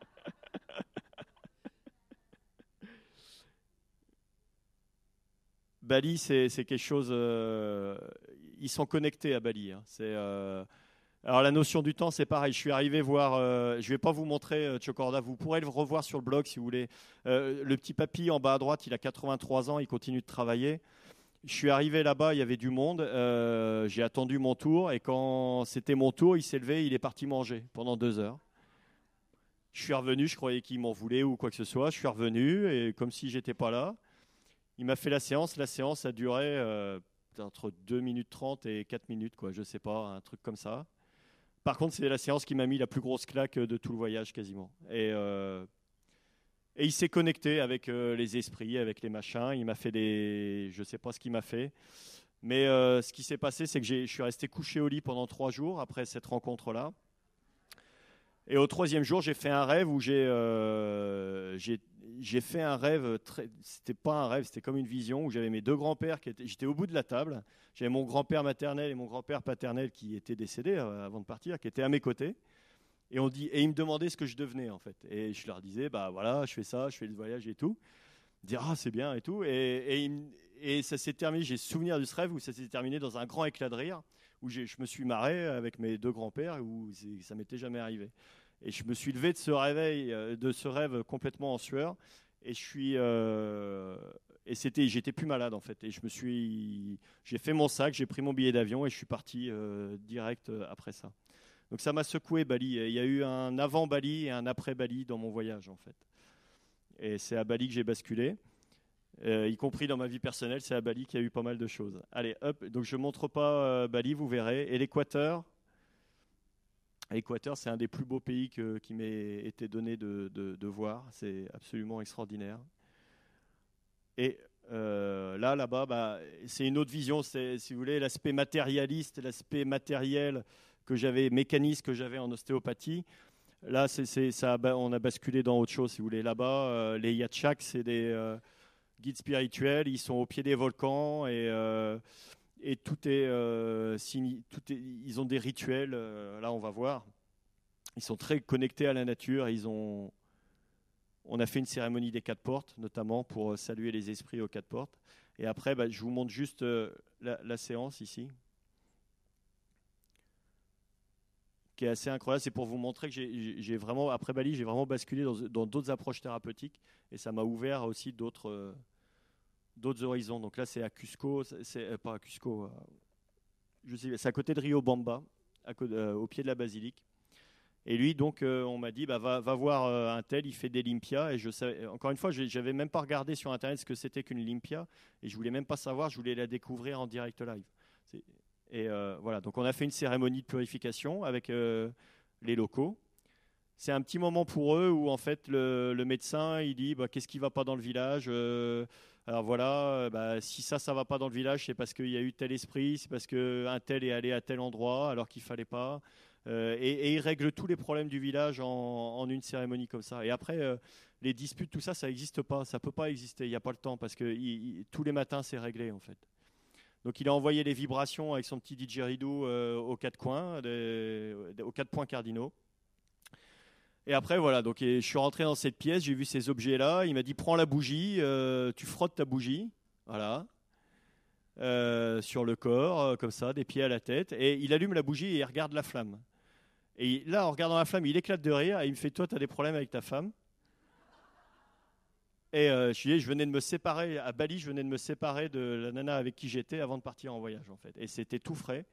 Bali, c'est quelque chose. Euh, ils sont connectés à Bali. Hein. Euh, alors la notion du temps, c'est pareil. Je suis arrivé voir. Euh, je vais pas vous montrer Chocorda. Vous pourrez le revoir sur le blog si vous voulez. le petit papy en bas à droite, il a 83 ans. Il continue de travailler. Je suis arrivé là-bas, il y avait du monde. J'ai attendu mon tour et quand c'était mon tour, il s'est levé, il est parti manger pendant deux heures. Je suis revenu, je croyais qu'il m'en voulait ou quoi que ce soit. Je suis revenu et comme si j'étais pas là. Il m'a fait la séance. La séance a duré euh, entre 2 minutes 30 et 4 minutes, quoi. Je sais pas, un truc comme ça. Par contre, c'est la séance qui m'a mis la plus grosse claque de tout le voyage quasiment. Et, euh, et il s'est connecté avec euh, les esprits, avec les machins. Il m'a fait des. Je sais pas ce qu'il m'a fait. Mais ce qui s'est passé, c'est que je suis resté couché au lit pendant trois jours après cette rencontre-là. Et au troisième jour, j'ai fait un rêve où j'ai j'ai fait un rêve, très, c'était pas un rêve, c'était comme une vision où j'avais mes deux grands-pères qui étaient, j'étais au bout de la table, j'avais mon grand-père maternel et mon grand-père paternel qui étaient décédés euh, avant de partir, qui étaient à mes côtés. Et, on dit, et ils me demandaient ce que je devenais en fait. Et je leur disais, bah voilà, je fais ça, je fais le voyage et tout. Dire, ah c'est bien et tout. Et, et, ça s'est terminé, j'ai souvenir de ce rêve où ça s'est terminé dans un grand éclat de rire, où je me suis marré avec mes deux grands-pères, où ça m'était jamais arrivé. Et je me suis levé de ce réveil, euh, de ce rêve complètement en sueur. Et je suis euh, j'étais plus malade en fait. Et je me suis, j'ai fait mon sac, j'ai pris mon billet d'avion et je suis parti euh, direct après ça. Donc ça m'a secoué Bali. Il y a eu un avant Bali et un après Bali dans mon voyage en fait. Et c'est à Bali que j'ai basculé. y compris dans ma vie personnelle, c'est à Bali qu'il y a eu pas mal de choses. Allez, hop, donc je montre pas Bali, vous verrez. Et l'Équateur, L'Équateur, c'est un des plus beaux pays qui m'ait été donné de, voir. C'est absolument extraordinaire. Et euh, là, là-bas, bah, c'est une autre vision. C'est, si vous voulez, l'aspect matérialiste, l'aspect matériel que j'avais, mécaniste que j'avais en ostéopathie. Là, on a basculé dans autre chose, si vous voulez. Là-bas, euh, les yatchaks, c'est des euh, guides spirituels. Ils sont au pied des volcans et et euh, tout est, ils ont des rituels. Euh, là, on va voir. Ils sont très connectés à la nature. Ils ont, on a fait une cérémonie des quatre portes, notamment pour saluer les esprits aux quatre portes. Et après, bah, je vous montre juste euh, la, séance ici, qui est assez incroyable. C'est pour vous montrer que j'ai vraiment, après Bali, j'ai vraiment basculé dans d'autres approches thérapeutiques, et ça m'a ouvert aussi d'autres d'autres horizons. Donc là, c'est à Cusco, c'est euh, pas à Cusco, euh, je sais, c'est à côté de Rio Bamba, euh, au pied de la basilique. Et lui, donc, on m'a dit, bah, va, voir un tel, il fait des limpias. Et je savais, encore une fois, j'avais même pas regardé sur Internet ce que c'était qu'une limpia. Et je voulais même pas savoir, je voulais la découvrir en direct live. Et voilà, donc on a fait une cérémonie de purification avec les locaux. C'est un petit moment pour eux où, en fait, le, médecin, il dit, bah, qu'est-ce qui va pas dans le village alors voilà, euh, bah, si ça, ça va pas dans le village, c'est parce qu'il y a eu tel esprit, c'est parce qu'un tel est allé à tel endroit alors qu'il fallait pas. Euh, et, il règle tous les problèmes du village en, une cérémonie comme ça. Et après, euh, les disputes, tout ça, ça n'existe pas. Ça peut pas exister. Il n'y a pas le temps parce que tous les matins, c'est réglé en fait. Donc il a envoyé les vibrations avec son petit didgeridoo euh, aux quatre coins, aux quatre points cardinaux. Et après, voilà, donc je suis rentré dans cette pièce, j'ai vu ces objets-là. Il m'a dit prends la bougie, euh, tu frottes ta bougie, voilà, euh, sur le corps, comme ça, des pieds à la tête. Et il allume la bougie et il regarde la flamme. Et là, en regardant la flamme, il éclate de rire et il me fait Toi, tu as des problèmes avec ta femme? Et euh, je, je venais de me séparer, à Bali, je venais de me séparer de la nana avec qui j'étais avant de partir en voyage, en fait. Et c'était tout frais.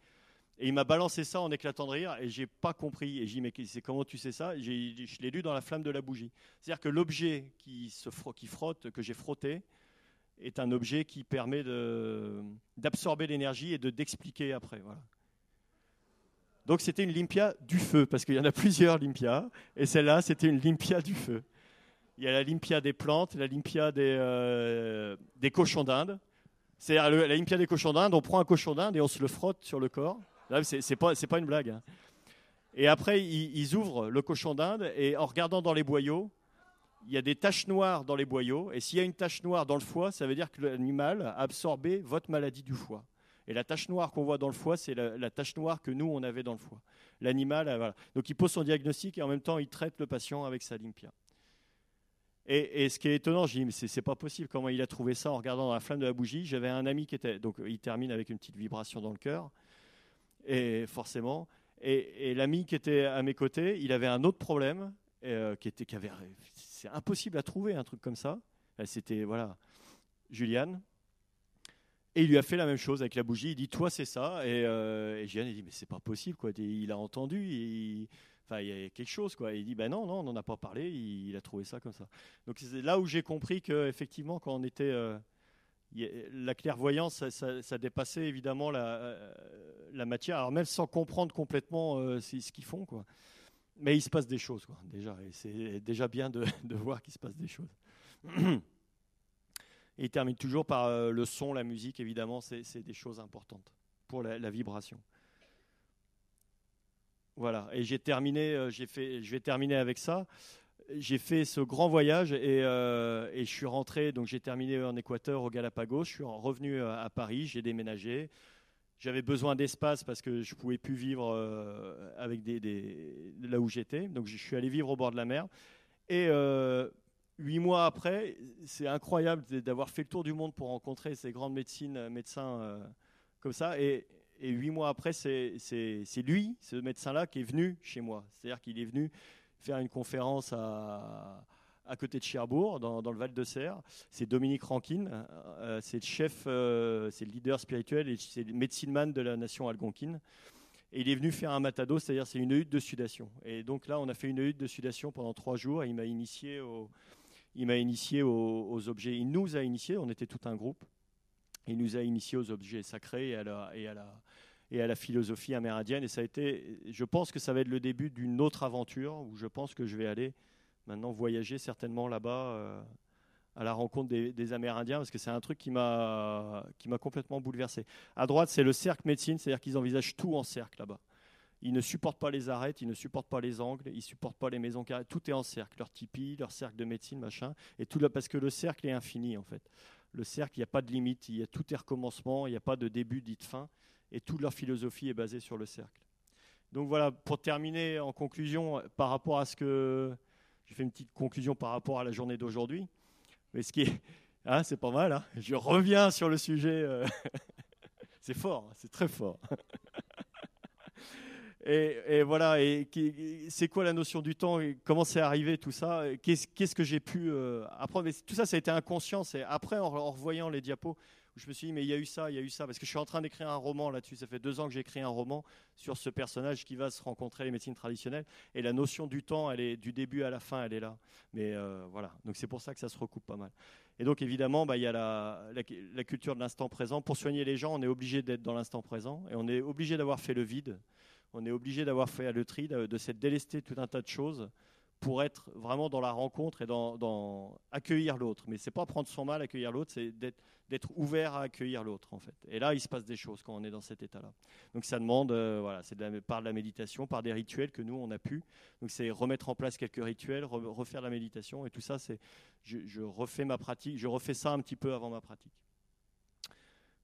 Et il m'a balancé ça en éclatant de rire et j'ai pas compris. Et j'ai dit, mais c'est comment tu sais ça? Je l'ai lu dans la flamme de la bougie. C'est-à-dire que l'objet qui, se qui frotte, que j'ai frotté, est un objet qui permet d'absorber l'énergie et de d'expliquer après. Donc c'était une limpia du feu, parce qu'il y en a plusieurs limpias, et celle-là, c'était une limpia du feu. Il y a la limpia des plantes, la limpia des, euh, des cochons d'Inde. C'est la limpia des cochons d'Inde, on prend un cochon d'Inde et on se le frotte sur le corps. C'est pas, pas une blague. Hein. Et après, ils, ouvrent le cochon d'Inde et en regardant dans les boyaux, il y a des taches noires dans les boyaux. Et s'il y a une tache noire dans le foie, ça veut dire que l'animal a absorbé votre maladie du foie. Et la tache noire qu'on voit dans le foie, c'est la, tache noire que nous, on avait dans le foie. L'animal. Donc il pose son diagnostic et en même temps, il traite le patient avec sa limpia. Et, ce qui est étonnant, je dis, mais c'est pas possible. Comment il a trouvé ça en regardant dans la flamme de la bougie? J'avais un ami qui était. Donc, il termine avec une petite vibration dans le cœur. Et forcément. Et, l'ami qui était à mes côtés, il avait un autre problème. Euh, qui était. Qui avait, c'est impossible à trouver un truc comme ça. C'était. Voilà. Juliane. Et il lui a fait la même chose avec la bougie. Il dit Toi, c'est ça. Et, euh, Juliane, il dit Mais c'est pas possible. Quoi. Il a entendu. Il, Enfin, il y a quelque chose, quoi. il dit, ben non, non, on n'en a pas parlé. Il, a trouvé ça comme ça. Donc c'est là où j'ai compris que effectivement, quand on était euh, la clairvoyance, ça, dépassait évidemment la, euh, la, matière. Alors même sans comprendre complètement euh, ce qu'ils font, quoi. Mais il se passe des choses, quoi, déjà. C'est déjà bien de, voir qu'il se passe des choses. Et il termine toujours par le son, la musique, évidemment, c'est des choses importantes pour la vibration. Voilà, et j'ai terminé, euh, fait, je vais terminer avec ça. J'ai fait ce grand voyage et, euh, et je suis rentré, donc j'ai terminé en Équateur, au Galapagos. Je suis revenu euh, à Paris, j'ai déménagé. J'avais besoin d'espace parce que je ne pouvais plus vivre des là où j'étais. Donc je suis allé vivre au bord de la mer. Et huit mois après, c'est incroyable d'avoir fait le tour du monde pour rencontrer ces grandes médecines, médecins comme ça. Et huit mois après, c'est lui, ce médecin-là, qui est venu chez moi. C'est-à-dire qu'il est venu faire une conférence à, à côté de Cherbourg, dans, dans le Val de Serre. C'est Dominique Rankin, euh, c'est le chef, euh, c'est le leader spirituel et c'est le médecine man de la nation algonquine. Et il est venu faire un matado, c'est-à-dire c'est une hutte de sudation. Et donc là, on a fait une hutte de sudation pendant trois jours. Il m'a initié, au, il m'a initié aux, aux, objets. Il nous a initiés, on était tout un groupe. Il nous a initiés aux objets sacrés et à la, et à la, et à la philosophie amérindienne. Et ça a été, je pense que ça va être le début d'une autre aventure où je pense que je vais aller maintenant voyager certainement là-bas euh, à la rencontre des, Amérindiens parce que c'est un truc qui m'a qui m'a complètement bouleversé. À droite, c'est le cercle médecine, c'est-à-dire qu'ils envisagent tout en cercle là-bas. Ils ne supportent pas les arêtes, ils ne supportent pas les angles, ils ne supportent pas les maisons carrées. Tout est en cercle, leur tipi, leur cercle de médecine, machin. Et tout là, parce que le cercle est infini en fait. Le cercle, il n'y a pas de limite, il y a tout est recommencement, il n'y a pas de début dit de fin et toute leur philosophie est basée sur le cercle. Donc voilà, pour terminer en conclusion, par rapport à ce que. J'ai fait une petite conclusion par rapport à la journée d'aujourd'hui. Mais ce qui est. Hein, c'est pas mal, hein je reviens sur le sujet. Euh, c'est fort, hein, c'est très fort. Et, voilà, et c'est quoi la notion du temps Comment c'est arrivé tout ça? Qu'est-ce que j'ai pu euh, Tout ça, ça a été inconscient. C'est après, en, revoyant les diapos, je me suis dit, mais il y a eu ça, il y a eu ça, parce que je suis en train d'écrire un roman là-dessus. Ça fait deux ans que j'ai écrit un roman sur ce personnage qui va se rencontrer les médecines traditionnelles. Et la notion du temps, elle est du début à la fin, elle est là. Mais euh, voilà, donc c'est pour ça que ça se recoupe pas mal. Et donc évidemment, bah, il y a la, la, culture de l'instant présent. Pour soigner les gens, on est obligé d'être dans l'instant présent et on est obligé d'avoir fait le vide. On est obligé d'avoir fait le tri, de, de s'être délesté tout un tas de choses pour être vraiment dans la rencontre et dans, accueillir l'autre. Mais c'est pas prendre son mal, accueillir l'autre, c'est d'être ouvert à accueillir l'autre en fait. Et là, il se passe des choses quand on est dans cet état-là. Donc ça demande, euh, voilà, c'est par de la méditation, par des rituels que nous on a pu. Donc c'est remettre en place quelques rituels, refaire la méditation et tout ça, c'est, je, refais ma pratique, je refais ça un petit peu avant ma pratique.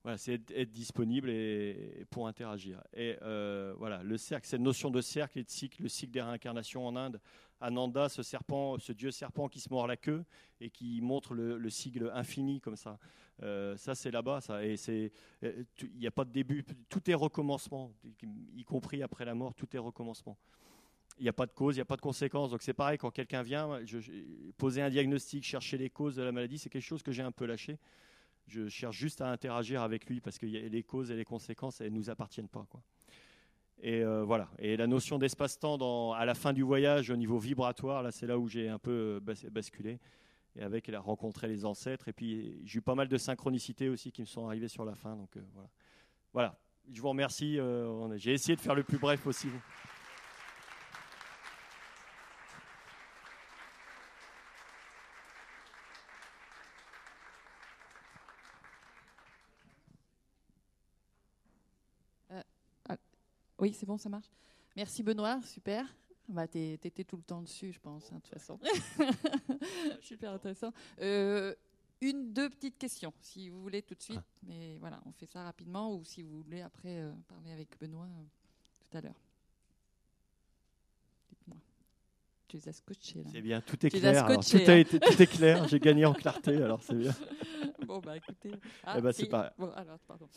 Voilà, c'est être, disponible et, pour interagir. Et euh, voilà, le cercle, cette notion de cercle et de cycle, le cycle des réincarnations en Inde. Ananda, ce serpent, ce dieu serpent qui se mord la queue et qui montre le, le sigle infini comme ça. Euh, ça, c'est là-bas, ça. Et c'est, euh, il n'y a pas de début. Tout est recommencement, y compris après la mort. Tout est recommencement. Il n'y a pas de cause, il n'y a pas de conséquence. Donc c'est pareil quand quelqu'un vient, poser un diagnostic, chercher les causes de la maladie, c'est quelque chose que j'ai un peu lâché je cherche juste à interagir avec lui parce que les causes et les conséquences, elles ne nous appartiennent pas. Quoi. Et euh, voilà. Et la notion d'espace-temps à la fin du voyage, au niveau vibratoire, là, c'est là où j'ai un peu euh, basculé. Et avec, elle a rencontré les ancêtres. Et puis, j'ai eu pas mal de synchronicités aussi qui me sont arrivées sur la fin. Donc, euh, voilà. Voilà. Je vous remercie. j'ai essayé de faire le plus bref possible. Oui, c'est bon, ça marche. Merci Benoît, super. Bah, tu étais tout le temps dessus, je pense, hein, de toute façon. super intéressant. Euh, une, deux petites questions, si vous voulez tout de suite. Ah. Mais voilà, on fait ça rapidement, ou si vous voulez après euh, parler avec Benoît euh, tout à l'heure. Dites-moi. Tu les as scotchés là. C'est bien, tout est clair. tout, a hein. été, tout est clair, j'ai gagné en clarté, alors c'est bien. Bon, bah écoutez. Ah, eh ben, c'est pas... bon, alors, pardon.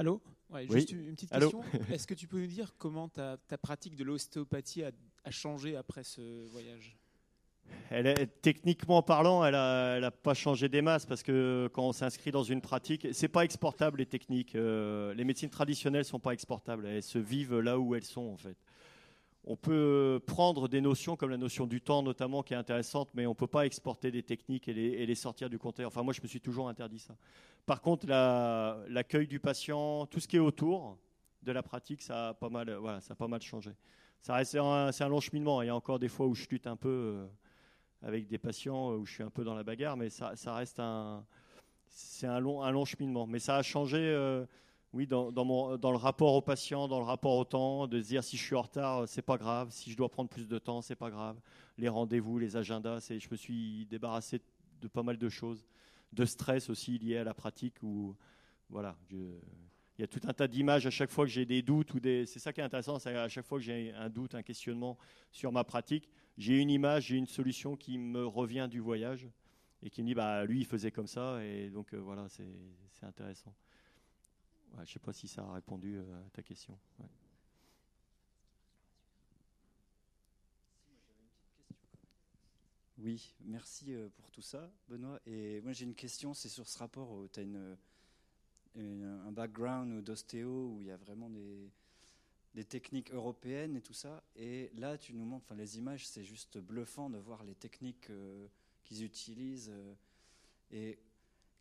Allô Juste une petite question. Est-ce que tu peux nous dire comment ta, pratique de l'ostéopathie a, changé après ce voyage? Elle est, techniquement parlant, elle n'a pas changé des masses parce que quand on s'inscrit dans une pratique, c'est pas exportable les techniques. Euh, les médecines traditionnelles sont pas exportables. Elles se vivent là où elles sont en fait on peut prendre des notions comme la notion du temps notamment qui est intéressante, mais on ne peut pas exporter des techniques et les, sortir du contexte. Enfin, moi, je me suis toujours interdit ça. Par contre, l'accueil du patient, tout ce qui est autour de la pratique, ça a pas mal, voilà, ça a pas mal changé. C'est un, long cheminement. Il y a encore des fois où je lutte un peu euh, avec des patients, où je suis un peu dans la bagarre, mais ça, reste un, un long, un long cheminement. Mais ça a changé. Euh, oui, dans, le rapport au patient, dans le rapport au temps, de se dire si je suis en retard, c'est pas grave, si je dois prendre plus de temps, c'est pas grave. Les rendez-vous, les agendas, je me suis débarrassé de pas mal de choses, de stress aussi lié à la pratique où voilà, il y a tout un tas d'images à chaque fois que j'ai des doutes ou c'est ça qui est intéressant, c'est à chaque fois que j'ai un doute, un questionnement sur ma pratique, j'ai une image, j'ai une solution qui me revient du voyage et qui me dit bah lui il faisait comme ça et donc euh, voilà c'est intéressant je ne sais pas si ça a répondu euh, à ta question. Oui, merci euh, pour tout ça, Benoît. Et moi, j'ai une question, c'est sur ce rapport où tu as un background d'ostéo où il y a vraiment des, techniques européennes et tout ça. Et là, tu nous montres, enfin, les images, c'est juste bluffant de voir les techniques euh, qu'ils utilisent.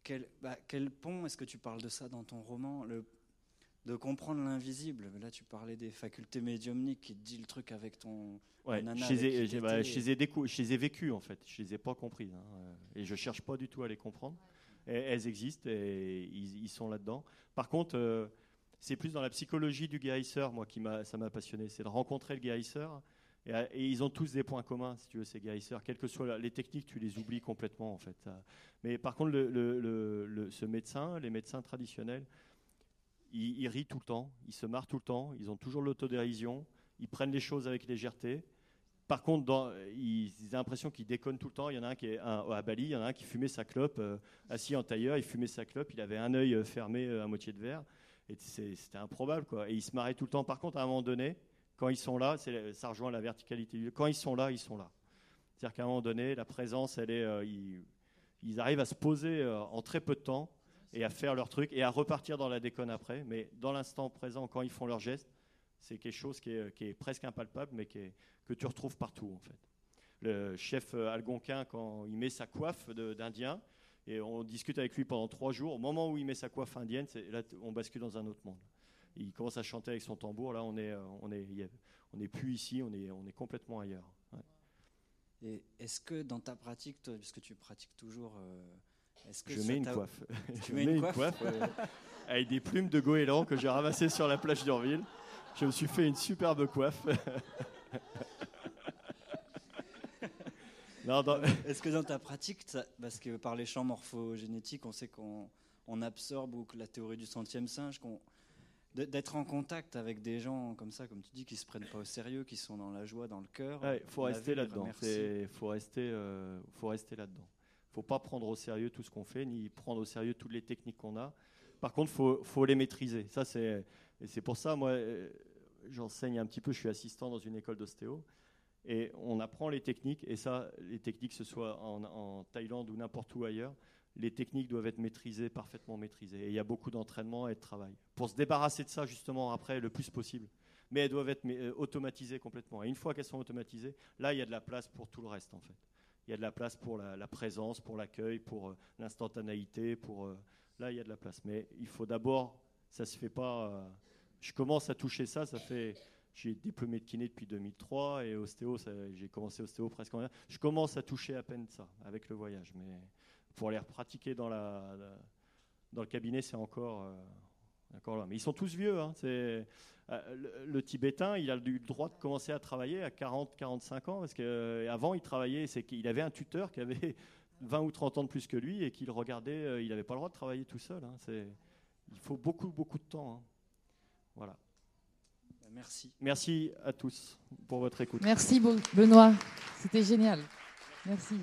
Quel, bah, quel pont est-ce que tu parles de ça dans ton roman le, De comprendre l'invisible? Là, tu parlais des facultés médiumniques qui te dit le truc avec ton. Ouais, je les, ai, bah, je, les ai je les ai vécues en fait. Je les ai pas comprises. Hein. Et je cherche pas du tout à les comprendre. elles existent et ils, sont là-dedans. Par contre, euh, c'est plus dans la psychologie du guérisseur, moi, qui m'a, ça m'a passionné. C'est de rencontrer le guérisseur. Et, ils ont tous des points communs, si tu veux, ces guérisseurs. Quelles que soient les techniques, tu les oublies complètement, en fait. Mais par contre, ce médecin, les médecins traditionnels, ils, rient tout le temps, ils se marrent tout le temps, ils ont toujours l'autodérision, ils prennent les choses avec légèreté. Par contre, dans, ils, ont l'impression qu'ils déconnent tout le temps. Il y en a un qui est à Bali, il y en a un qui fumait sa clope, euh, assis en tailleur, il fumait sa clope, il avait un œil euh, fermé euh, à moitié de verre. Et c'était improbable, quoi. Et il se marrait tout le temps. Par contre, à un moment donné, quand ils sont là, ça rejoint la verticalité. Quand ils sont là, ils sont là. C'est-à-dire qu'à un moment donné, la présence, elle est, euh, ils, arrivent à se poser euh, en très peu de temps et à faire leur truc et à repartir dans la déconne après. Mais dans l'instant présent, quand ils font leur geste, c'est quelque chose qui est, presque impalpable, mais que tu retrouves partout en fait. Le chef euh, algonquin, quand il met sa coiffe d'Indien, et on discute avec lui pendant trois jours, au moment où il met sa coiffe indienne, on bascule dans un autre monde il commence à chanter avec son tambour. Là, on est, euh, on est, on n'est plus ici, on est, on est complètement ailleurs. Et est-ce que dans ta pratique, toi, puisque tu pratiques toujours, euh, est-ce que je mets une coiffe. Tu mets une coiffe, euh, avec des plumes de goéland que j'ai ramassées sur la plage d'Orville. Je me suis fait une superbe coiffe. Est-ce que dans ta pratique, parce que par les champs morphogénétiques, on sait qu'on on absorbe, ou que la théorie du centième singe, qu'on d'être en contact avec des gens comme ça, comme tu dis, qui se prennent pas au sérieux, qui sont dans la joie, dans le cœur. Il faut, rester là-dedans. Il faut rester, euh, faut rester là-dedans. Faut pas prendre au sérieux tout ce qu'on fait, ni prendre au sérieux toutes les techniques qu'on a. Par contre, faut, faut les maîtriser. Ça, c'est, et c'est pour ça, moi, euh, j'enseigne un petit peu. Je suis assistant dans une école d'ostéo. Et on apprend les techniques, et ça, les techniques, que ce soit en, en Thaïlande ou n'importe où ailleurs, les techniques doivent être maîtrisées, parfaitement maîtrisées. Et il y a beaucoup d'entraînement et de travail. Pour se débarrasser de ça, justement, après, le plus possible. Mais elles doivent être euh, automatisées complètement. Et une fois qu'elles sont automatisées, là, il y a de la place pour tout le reste, en fait. Il y a de la place pour la, présence, pour l'accueil, pour euh, l'instantanéité, pour... Euh, là, il y a de la place. Mais il faut d'abord... Ça se fait pas... je commence à toucher ça, ça fait... J'ai diplômé de kiné depuis 2003 et ostéo, j'ai commencé ostéo presque en Je commence à toucher à peine ça avec le voyage, mais pour les pratiquer dans, la, dans le cabinet, c'est encore, euh, encore là. Mais ils sont tous vieux. Hein, euh, le, Tibétain, il a eu le droit de commencer à travailler à 40-45 ans, parce qu'avant, euh, il travaillait, c'est qu'il avait un tuteur qui avait 20 ou 30 ans de plus que lui et qu'il regardait, il n'avait pas le droit de travailler tout seul. Hein, il faut beaucoup, beaucoup de temps. Hein. Voilà. Merci. Merci à tous pour votre écoute. Merci Benoît, c'était génial. Merci.